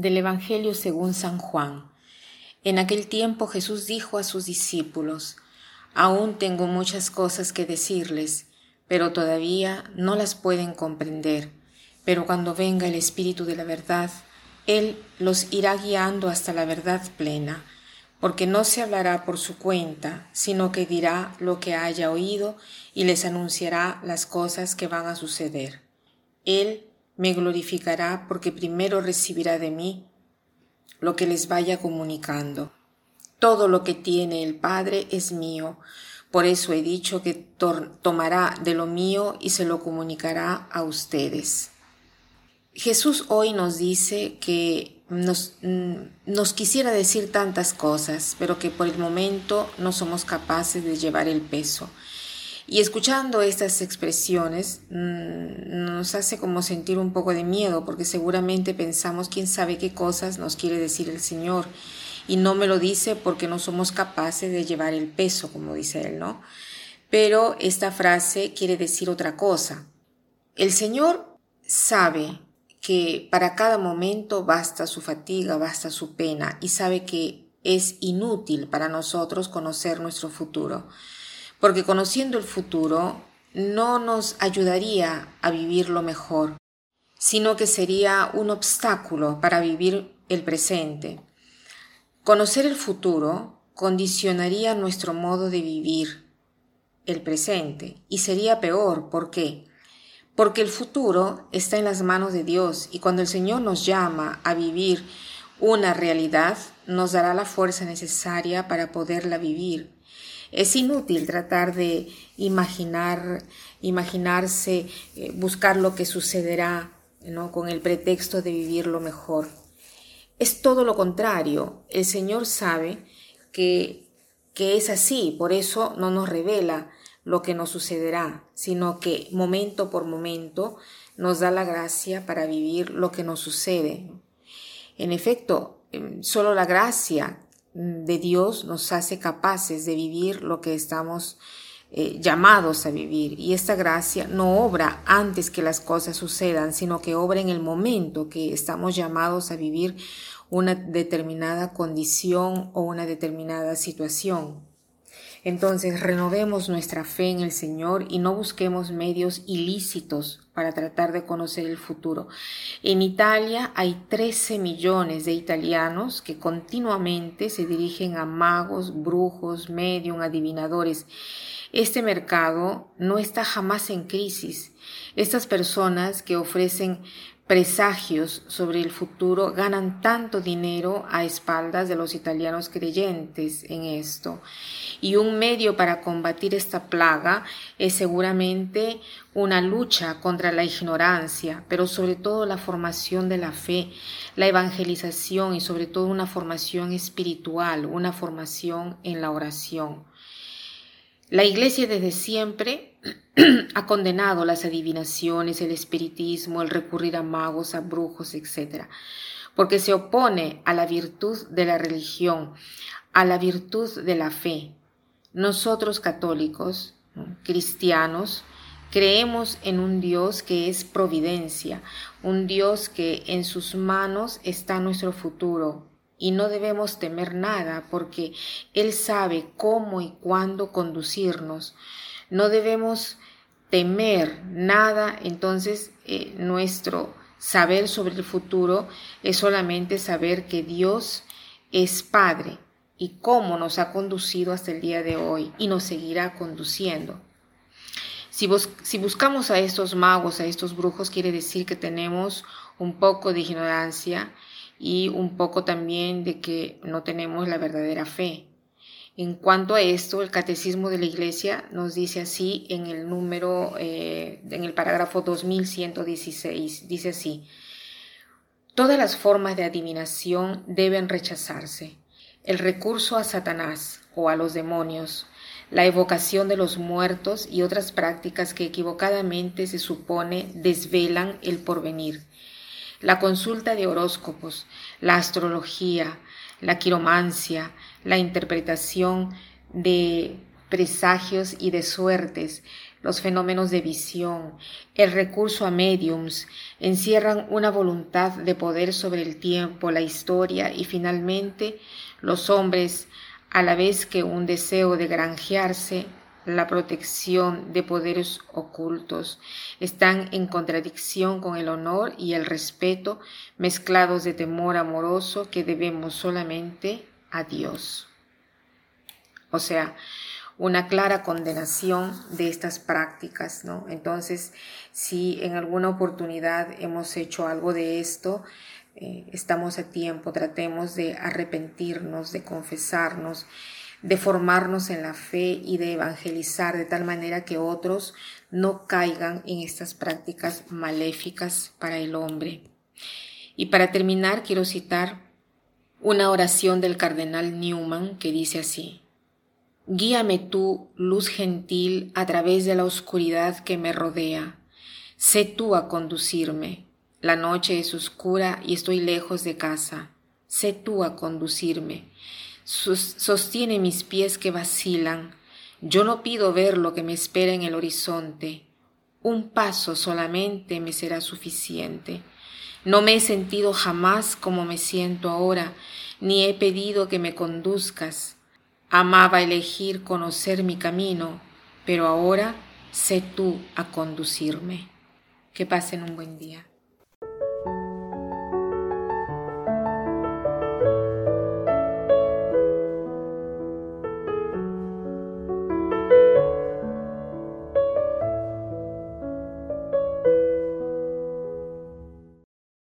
Del Evangelio según San Juan. En aquel tiempo Jesús dijo a sus discípulos, Aún tengo muchas cosas que decirles, pero todavía no las pueden comprender. Pero cuando venga el Espíritu de la verdad, Él los irá guiando hasta la verdad plena, porque no se hablará por su cuenta, sino que dirá lo que haya oído y les anunciará las cosas que van a suceder. Él me glorificará porque primero recibirá de mí lo que les vaya comunicando. Todo lo que tiene el Padre es mío, por eso he dicho que tomará de lo mío y se lo comunicará a ustedes. Jesús hoy nos dice que nos, mm, nos, quisiera decir tantas cosas, pero que por el momento no somos capaces de llevar el peso. Y escuchando estas expresiones mm, nos hace como sentir un poco de miedo porque seguramente pensamos quién sabe qué cosas nos quiere decir el Señor y no me lo dice porque no somos capaces de llevar el peso, como dice él, ¿no? Pero esta frase quiere decir otra cosa. El Señor sabe que para cada momento basta su fatiga, basta su pena y sabe que es inútil para nosotros conocer nuestro futuro porque conociendo el futuro no nos ayudaría a vivirlo mejor, sino que sería un obstáculo para vivir el presente. Conocer el futuro condicionaría nuestro modo de vivir el presente y sería peor. ¿Por qué? Porque el futuro está en las manos de Dios y cuando el Señor nos llama a vivir una realidad, nos dará la fuerza necesaria para poderla vivir es inútil tratar de imaginar, imaginarse, eh, buscar lo que sucederá, ¿no? Con el pretexto de vivir lo mejor. Es todo lo contrario. El Señor sabe que, que es así, por eso no nos revela lo que nos sucederá, sino que momento por momento nos da la gracia para vivir lo que nos sucede. En efecto, em, solo la gracia de Dios nos hace capaces de vivir lo que estamos eh, llamados a vivir. Y esta gracia no obra antes que las cosas sucedan, sino que obra en el momento que estamos llamados a vivir una determinada condición o una determinada situación. Entonces renovemos nuestra fe en el Señor y no busquemos medios ilícitos para tratar de conocer el futuro. En Italia hay 13 millones de italianos que continuamente se dirigen a magos, brujos, medium, adivinadores. Este mercado no está jamás en crisis. Estas personas que ofrecen presagios sobre el futuro ganan tanto dinero a espaldas de los italianos creyentes en esto. Y un medio para combatir esta plaga es seguramente una lucha contra la ignorancia, pero sobre todo la formación de la fe, la evangelización y sobre todo una formación espiritual, una formación en la oración. La Iglesia desde siempre ha condenado las adivinaciones, el espiritismo, el recurrir a magos, a brujos, etc., porque se opone a la virtud de la religión, a la virtud de la fe. Nosotros católicos, cristianos, creemos en un Dios que es providencia, un Dios que en sus manos está nuestro futuro, y no debemos temer nada porque Él sabe cómo y cuándo conducirnos. No debemos temer nada, entonces eh, nuestro saber sobre el futuro es solamente saber que Dios es Padre y cómo nos ha conducido hasta el día de hoy y nos seguirá conduciendo. Si, si buscamos a estos magos, a estos brujos, quiere decir que tenemos un poco de ignorancia y un poco también de que no tenemos la verdadera fe. En cuanto a esto, el Catecismo de la Iglesia nos dice así en el número, eh, en el parágrafo 2116, dice así, todas las formas de adivinación deben rechazarse. El recurso a Satanás o a los demonios, la evocación de los muertos y otras prácticas que equivocadamente se supone desvelan el porvenir la consulta de horóscopos, la astrología, la quiromancia, la interpretación de presagios y de suertes, los fenómenos de visión, el recurso a mediums, encierran una voluntad de poder sobre el tiempo, la historia y finalmente los hombres, a la vez que un deseo de granjearse, la protección de poderes ocultos, están en contradicción con el honor y el respeto mezclados de temor amoroso que debemos solamente a Dios. O sea, una clara condenación de estas prácticas, ¿no? Entonces, si en alguna oportunidad hemos hecho algo de esto, eh, estamos a tiempo, tratemos de arrepentirnos, de confesarnos, de formarnos en la fe y de evangelizar de tal manera que otros no caigan en estas prácticas maléficas para el hombre. Y para terminar, quiero citar una oración del cardenal Newman que dice así, Guíame tú, luz gentil, a través de la oscuridad que me rodea. Sé tú a conducirme. La noche es oscura y estoy lejos de casa. Sé tú a conducirme. Sostiene mis pies que vacilan. Yo no pido ver lo que me espera en el horizonte. Un paso solamente me será suficiente. No me he sentido jamás como me siento ahora, ni he pedido que me conduzcas. Amaba elegir conocer mi camino, pero ahora sé tú a conducirme. Que pasen un buen día.